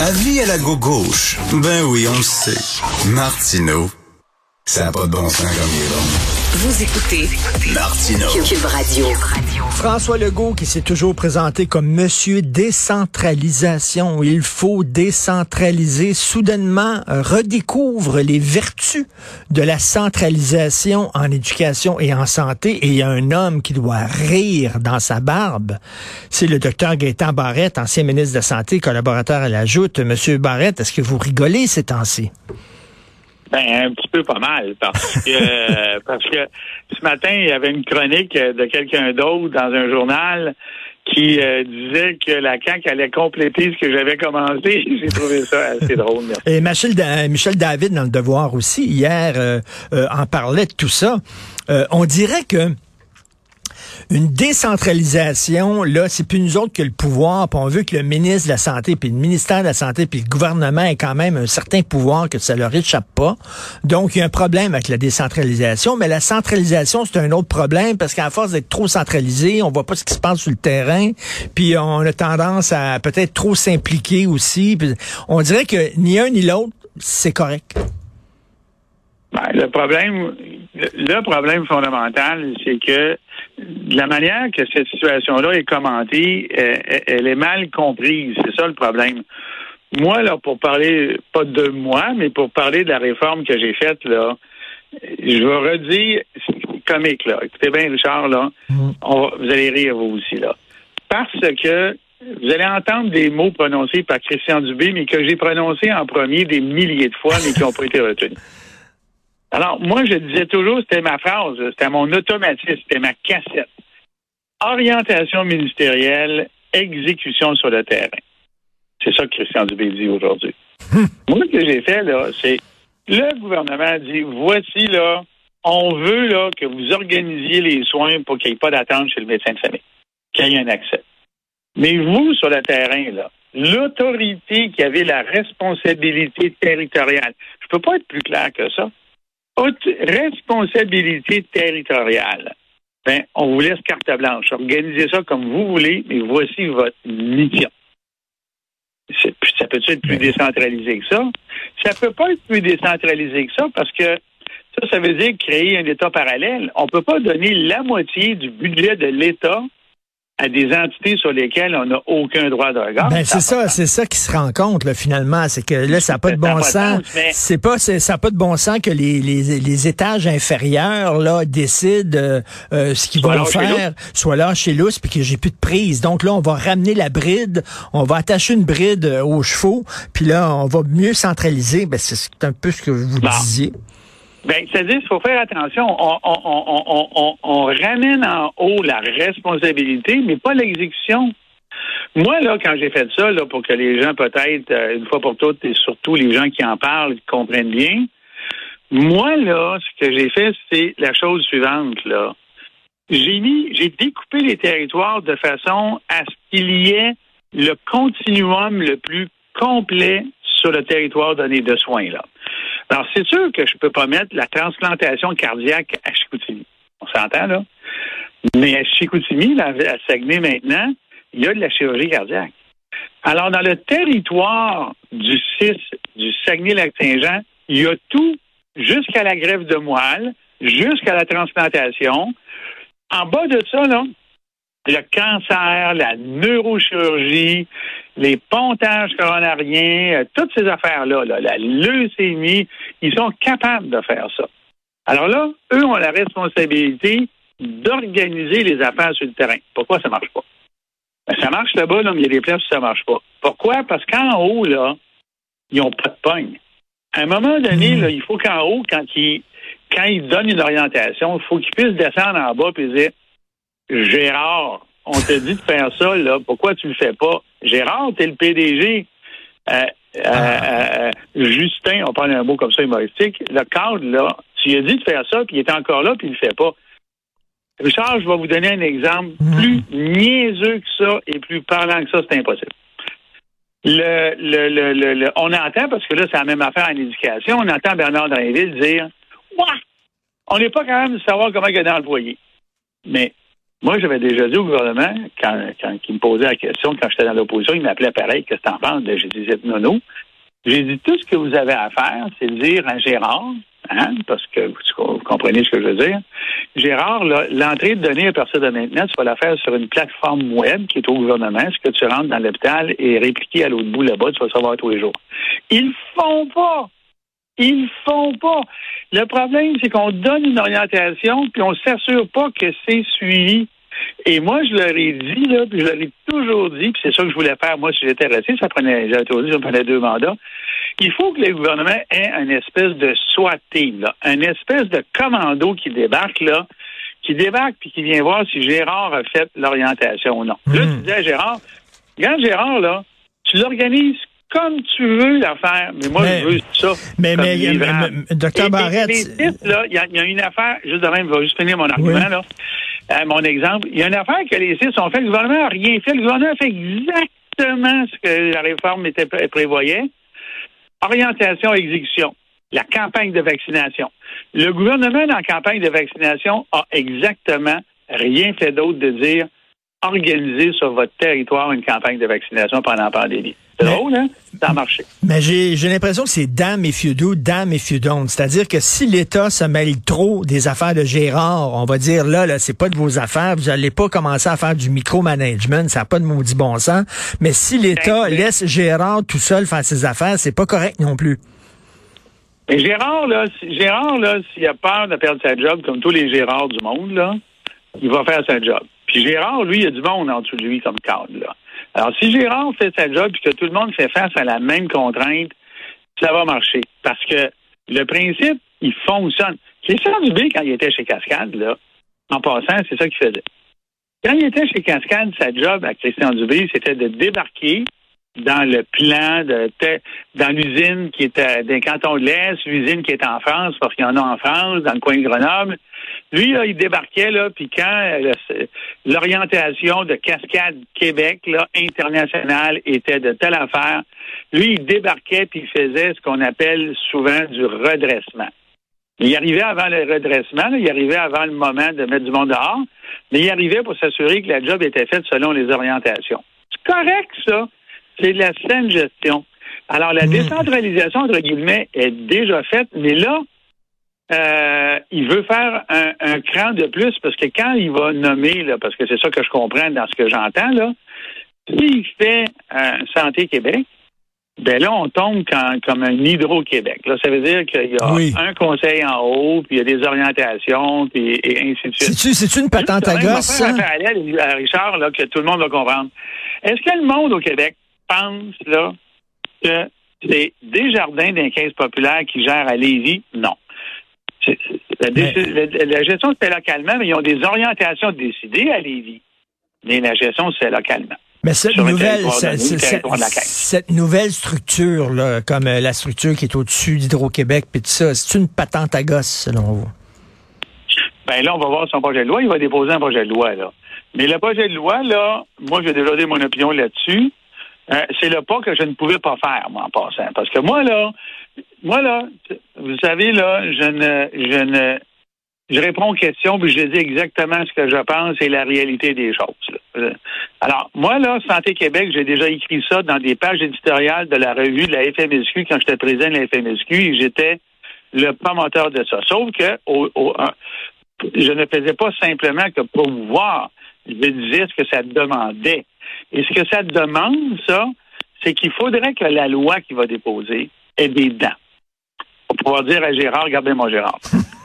Avis à la gauche. Ben oui, on le sait. Martineau, ça n'a pas de bon sens comme il est bon. Vous écoutez Martineau. Cube Radio. François Legault qui s'est toujours présenté comme Monsieur décentralisation. Il faut décentraliser. Soudainement, euh, redécouvre les vertus de la centralisation en éducation et en santé. Et il y a un homme qui doit rire dans sa barbe. C'est le docteur Gaétan Barrette, ancien ministre de la Santé, collaborateur à la Joute. Monsieur Barrette, est-ce que vous rigolez ces temps-ci? Ben, un petit peu pas mal, parce que parce que ce matin, il y avait une chronique de quelqu'un d'autre dans un journal qui euh, disait que la CAQ allait compléter ce que j'avais commencé. J'ai trouvé ça assez drôle. merci. Et Michel, Da- Michel David, dans le Devoir aussi, hier, euh, euh, en parlait de tout ça. Euh, on dirait que une décentralisation, là, c'est plus nous autres que le pouvoir, puis on veut que le ministre de la Santé, puis le ministère de la Santé, puis le gouvernement ait quand même un certain pouvoir, que ça leur échappe pas. Donc, il y a un problème avec la décentralisation, mais la centralisation, c'est un autre problème, parce qu'à force d'être trop centralisé, on voit pas ce qui se passe sur le terrain, puis on a tendance à peut-être trop s'impliquer aussi. on dirait que ni un ni l'autre, c'est correct. Ben, le problème, le problème fondamental, c'est que de la manière que cette situation-là est commentée, euh, elle- elle est mal comprise. C'est ça le problème. Moi, là, pour parler, pas de moi, mais pour parler de la réforme que j'ai faite, là, je vais redire, c'est comique, là. Écoutez bien, Richard, là, on va- vous allez rire, vous aussi, là. Parce que vous allez entendre des mots prononcés par Christian Dubé, mais que j'ai prononcés en premier des milliers de fois, mais qui n'ont pas été retenus. Alors, moi, je disais toujours, c'était ma phrase, c'était mon automatisme, c'était ma cassette. Orientation ministérielle, exécution sur le terrain. C'est ça que Christian Dubé dit aujourd'hui. Moi, ce que j'ai fait, là, c'est le gouvernement dit voici, là, on veut là, que vous organisiez les soins pour qu'il n'y ait pas d'attente chez le médecin de famille, qu'il y ait un accès. Mais vous, sur le terrain, là, l'autorité qui avait la responsabilité territoriale, je peux pas être plus clair que ça. Aut- responsabilité territoriale. Ben, on vous laisse carte blanche. Organisez ça comme vous voulez, mais voici votre mission. Ça peut être plus décentralisé que ça? Ça peut pas être plus décentralisé que ça parce que ça, ça veut dire créer un État parallèle. On peut pas donner la moitié du budget de l'État à des entités sur lesquelles on n'a aucun droit de regard. Ben, c'est ça, c'est ça qui se rend compte, là, finalement. C'est que là, ça n'a pas de bon sens. C'est pas, ça n'a pas de bon sens que les, les, les étages inférieurs, là, décident euh, euh, ce qu'ils vont faire, soit là chez Lousse, puis que j'ai plus de prise. Donc là, on va ramener la bride, on va attacher une bride euh, aux chevaux, puis là, on va mieux centraliser. Ben, c'est c'est un peu ce que vous Bon. disiez. Ben, c'est-à-dire qu'il faut faire attention. On, on, on, on, ramène en haut la responsabilité, mais pas l'exécution. Moi, là, quand j'ai fait ça, là, pour que les gens, peut-être, euh, une fois pour toutes, et surtout les gens qui en parlent, comprennent bien, moi, là, ce que j'ai fait, c'est la chose suivante, là. J'ai mis, j'ai découpé les territoires de façon à ce qu'il y ait le continuum le plus complet sur le territoire donné de soins, là. Alors, c'est sûr que je peux pas mettre la transplantation cardiaque à Chicoutimi. On s'entend, là? Mais à Chicoutimi, à Saguenay maintenant, il y a de la chirurgie cardiaque. Alors, dans le territoire du 6 du Saguenay-Lac-Saint-Jean, il y a tout jusqu'à la greffe de moelle, jusqu'à la transplantation. En bas de ça, là, le cancer, la neurochirurgie, les pontages coronariens, euh, toutes ces affaires-là, là, la leucémie, ils sont capables de faire ça. Alors là, eux ont la responsabilité d'organiser les affaires sur le terrain. Pourquoi ça marche pas? Ben, ça marche là-bas, là, mais il y a des places où ça marche pas. Pourquoi? Parce qu'en haut, là, ils n'ont pas de pogne. À un moment donné, là, il faut qu'en haut, quand ils, quand ils donnent une orientation, il faut qu'ils puissent descendre en bas et dire Gérard, on te dit de faire ça, là, pourquoi tu le fais pas? Gérard, t'es le PDG. Euh, euh, euh, Justin, on parle un mot comme ça humoristique, le cadre, là, tu lui as dit de faire ça, puis il est encore là, puis il le fait pas. Richard, je vais vous donner un exemple plus niaiseux que ça et plus parlant que ça, c'est impossible. Le, le, le, le, le- on entend, parce que là, c'est la même affaire en éducation, on entend Bernard Drainville dire Ouah! On n'est pas quand même de savoir comment il est dans le foyer. Mais Moi, j'avais déjà dit au gouvernement, quand, quand il me posait la question, quand j'étais dans l'opposition, il m'appelait pareil, qu'est-ce que t'en penses? Ben, j'ai dit, nono. J'ai dit, tout ce que vous avez à faire, c'est dire à Gérard, hein, parce que vous comprenez ce que je veux dire. Gérard, l'entrée de données à partir de maintenant, tu vas la faire sur une plateforme web qui est au gouvernement. Ce que tu rentres dans l'hôpital est répliqué à l'autre bout là-bas, tu vas savoir tous les jours. Ils font pas. Ils font pas. Le problème, c'est qu'on donne une orientation, puis on s'assure pas que c'est suivi. Et moi, je leur ai dit, là, puis je leur ai toujours dit, puis c'est ça que je voulais faire, moi, si j'étais resté, ça prenait, j'ai toujours dit, ça prenait deux mandats. Il faut que le gouvernement ait une espèce de SWAT team, là, une espèce de commando qui débarque, là, qui débarque puis qui vient voir si Gérard a fait l'orientation ou non. Là, tu hmm. dis à Gérard, regarde Gérard, là, tu l'organises comme tu veux la faire, mais moi, je veux ça. Mais, mais, docteur Barrette. Il y, a une affaire, juste de même, je vais juste finir mon argument, là, euh, mon exemple. Il y a une affaire que les CIS ont fait, le gouvernement n'a rien fait. Le gouvernement a fait exactement ce que la réforme était, prévoyait. Orientation, exécution. La campagne de vaccination. Le gouvernement, dans la campagne de vaccination, a exactement rien fait d'autre de dire organiser sur votre territoire une campagne de vaccination pendant la pandémie. C'est drôle, hein? Ça a marché. Mais j'ai, l'impression que c'est dame et do, dame et don't. C'est-à-dire que si l'État se mêle trop des affaires de Gérard, on va dire là, là, c'est pas de vos affaires, vous allez pas commencer à faire du micromanagement, ça n'a pas de maudit bon sens. Mais si l'État laisse Gérard tout seul faire ses affaires, c'est pas correct non plus. Mais Gérard, là, Gérard, là, s'il a peur de perdre sa job, comme tous les Gérards du monde, là, il va faire sa job. Puis Gérard, lui, il y a du monde en dessous de lui comme cadre, là. Alors, si Gérard fait sa job et que tout le monde fait face à la même contrainte, ça va marcher. Parce que le principe, il fonctionne. Christian Dubé, quand il était chez Cascade, là, en passant, c'est ça qu'il faisait. Quand il était chez Cascade, sa job à Christian Dubé, c'était de débarquer dans le plan de dans l'usine qui était d'un canton de l'Est, l'usine qui est en France, parce qu'il y en a en France, dans le coin de Grenoble. Lui, il débarquait, là, puis quand euh, l'orientation de Cascade Québec, là, internationale, était de telle affaire, lui, il débarquait puis il faisait ce qu'on appelle souvent du redressement. Il arrivait avant le redressement, il arrivait avant le moment de mettre du monde dehors, mais il arrivait pour s'assurer que la job était faite selon les orientations. C'est correct, ça. C'est la saine gestion. Alors, la hmm. décentralisation, entre guillemets, est déjà faite, mais là, euh, il veut faire un, cran de plus parce que quand il va nommer, là, parce que c'est ça que je comprends dans ce que j'entends, là, s'il fait euh, Santé Québec, ben là, on tombe comme un Hydro-Québec. Là, ça veut dire qu'il y a un conseil en haut, puis il y a des orientations, puis et ainsi de suite. C'est une patente à gosse, ça? à Richard, là, que tout le monde va comprendre. Est-ce que le monde au Québec pense, là, que c'est Desjardins d'un caisse populaire qui gère à Lévis? Non. La, gestion se fait localement, mais ils ont des orientations décidées à Lévis. Mais la gestion se fait localement. Mais cette nouvelle, cette, nouvelle structure, là, comme euh, la structure qui est au-dessus d'Hydro-Québec, puis tout ça, c'est une patente à gosse, selon vous? Ben là, on va voir son projet de loi. Il va déposer un projet de loi, là. Mais le projet de loi, là, moi, j'ai déjà donné mon opinion là-dessus. Euh, c'est le pas que je ne pouvais pas faire, moi, en passant. Parce que moi, là, moi, là, vous savez, là, je ne, je ne, je réponds aux questions, puis je dis exactement ce que je pense et la réalité des choses. Euh, alors, moi, là, Santé Québec, j'ai déjà écrit ça dans des pages éditoriales de la revue de la FMSQ quand j'étais président de la FMSQ et j'étais le promoteur de ça. Sauf que je ne faisais pas simplement que pour voir, je disais ce que ça demandait. Et ce que ça demande, ça, c'est qu'il faudrait que la loi qui va déposer ait des dents. Pour pouvoir dire à Gérard, regardez-moi Gérard.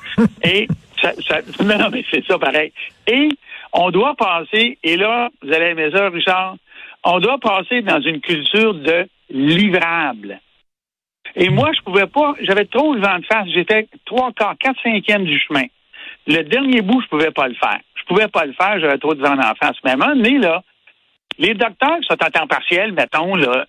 Et ça, ça, non, mais c'est ça pareil. Et on doit passer, et là, vous allez aimer ça, Richard, on doit passer dans une culture de livrable. Et moi, je pouvais pas, j'avais trop le vent de face, j'étais trois quarts, quatre cinquièmes du chemin. Le dernier bout, je pouvais pas le faire. Je pouvais pas le faire, j'avais trop de vent en face. Mais à un moment donné, là, les docteurs qui sont en temps partiel, mettons, là,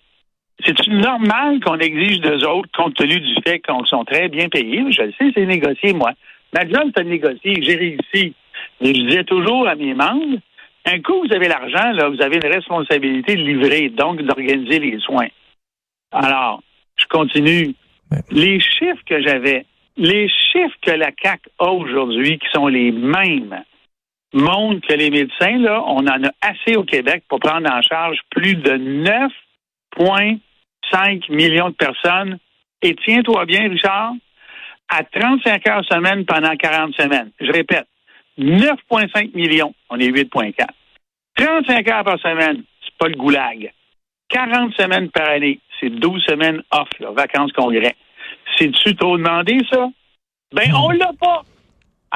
c'est normal qu'on exige d'eux autres, compte tenu du fait qu'ils sont très bien payés? Je le sais, c'est négocié, moi. Ma job, c'est de négocier. J'ai réussi. Mais je disais toujours à mes membres, un coup, vous avez l'argent, là, vous avez une responsabilité de livrer, donc d'organiser les soins. Alors, je continue. Les chiffres que j'avais, les chiffres que la CAC a aujourd'hui, qui sont les mêmes montre que les médecins, là, on en a assez au Québec pour prendre en charge plus de 9,5 millions de personnes. Et tiens-toi bien, Richard, à 35 heures semaine pendant 40 semaines. Je répète, 9,5 millions, on est 8,4. 35 heures par semaine, c'est pas le goulag. 40 semaines par année, c'est 12 semaines off, vacances congrès. C'est-tu trop demandé, ça? Ben, on l'a pas.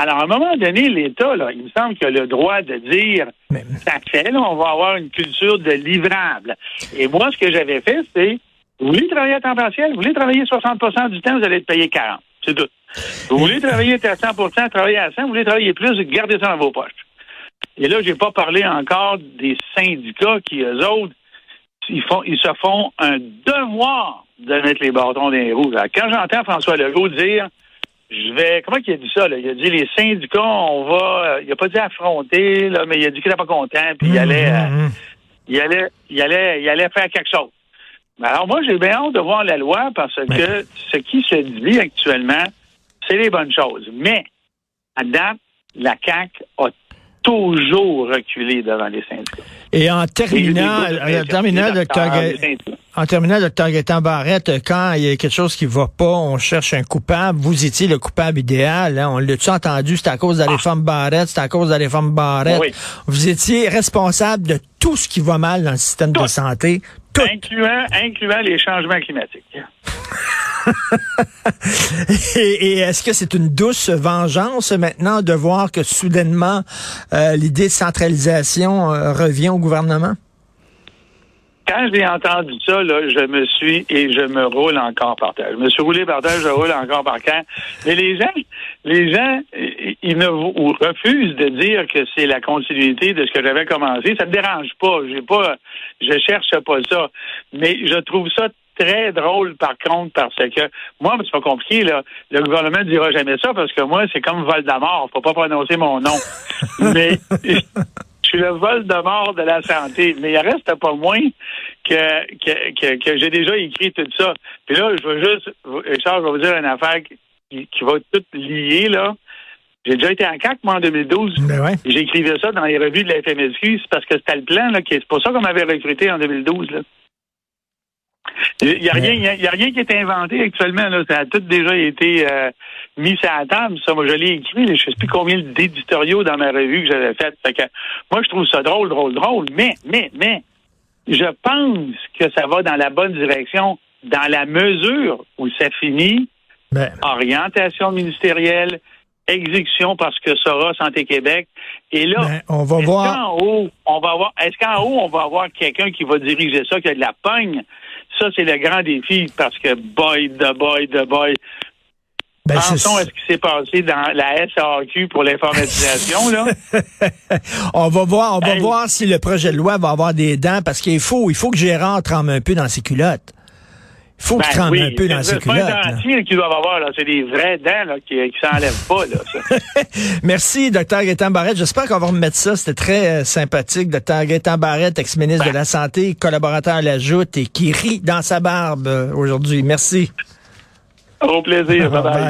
Alors, à un moment donné, l'État, là, il me semble qu'il a le droit de dire Mais- ça fait, là, on va avoir une culture de livrable. Et moi, ce que j'avais fait, c'est vous voulez travailler à temps partiel, vous voulez travailler 60% du temps, vous allez être payé 40. C'est tout. Vous voulez travailler à 100% travailler à 100, vous voulez travailler plus, gardez ça dans vos poches. Et là, j'ai pas parlé encore des syndicats qui, eux autres, ils, font, ils se font un devoir de mettre les bâtons dans les roues. Alors, quand j'entends François Legault dire je vais. Comment il a dit ça? Là? Il a dit les syndicats, on va. euh, il a pas dit affronter, là, mais il a dit qu'il n'était pas content, puis il allait, euh, Mhm. il allait, il allait, il allait faire quelque chose. Mais alors moi, j'ai bien hâte de voir la loi parce que ce qui se dit actuellement, c'est les bonnes choses. Mais à date, la CAC a toujours reculé devant les syndicats. Et en terminant, en terminant, docteur, en terminant, docteur Gaétan Barrette, quand il y a quelque chose qui va pas, on cherche un coupable. Vous étiez le coupable idéal. Hein? On l'a-tu entendu? C'est à cause de la réforme Barrette, c'est à cause de la réforme Barrette. Oui. Vous étiez responsable de tout ce qui va mal dans le système de santé. Tout. Incluant, incluant les changements climatiques. Et, est-ce que c'est une douce vengeance maintenant de voir que soudainement euh, l'idée de centralisation euh, revient au gouvernement? Quand j'ai entendu ça, là, je me suis et je me roule encore par terre. Je me suis roulé par terre, je roule encore par terre. Mais les gens, les gens, ils ne refusent de dire que c'est la continuité de ce que j'avais commencé. Ça me dérange pas. J'ai pas, je cherche pas ça. Mais je trouve ça très drôle, par contre, parce que moi, c'est pas compliqué, là. Le gouvernement ne dira jamais ça parce que moi, c'est comme Voldemort. Faut pas prononcer mon nom. Mais je suis le vol de mort de la santé. Mais il reste pas moins que, que, que, que j'ai déjà écrit tout ça. Puis là, je veux juste, Richard, je vais vous dire une affaire qui, qui va tout lier, là. J'ai déjà été en CAC, moi, en 2012. Ben ouais. J'écrivais ça dans les revues de la FMSQ. C'est parce que c'était le plan, là. C'est pour ça qu'on m'avait recruté en 2012, là. Il n'y a, rien- y a- rien qui est inventé actuellement. Là. Ça a tout déjà été euh, mis sur la table. Ça, moi, je l'ai écrit. là. Je ne sais plus combien d'éditoriaux dans ma revue que j'avais fait. Fait que, moi, je trouve ça drôle, drôle, drôle. Mais, mais, mais, je pense que ça va dans la bonne direction dans la mesure où ça finit Ben, orientation ministérielle, exécution parce que Sora Santé Québec. Et là, ben, on va est-ce voir. qu'en haut, on va avoir, est-ce qu'en haut, on va avoir quelqu'un qui va diriger ça, qui a de la pogne? Ça, c'est le grand défi parce que boy, de boy, de boy. Ben, Pensons à ce qui s'est passé dans la SAQ pour l'informatisation, là. on va voir, on va Hey. voir si le projet de loi va avoir des dents parce qu'il faut, il faut que Gérard trempe un peu dans ses culottes. Il faut Ben trempe oui, un peu dans c'est pas culottes. là. dentier qu'ils doivent avoir, là. C'est des vraies dents, là, qui, qui s'enlèvent pas, là, ça. Merci, docteur Gaétan Barrette. J'espère qu'on va remettre ça. C'était très euh, sympathique. Docteur Gaétan Barrette, ex-ministre Ben. de la Santé, collaborateur à la Joute et qui rit dans sa barbe euh, aujourd'hui. Merci. Au plaisir. Bye bye. Bye.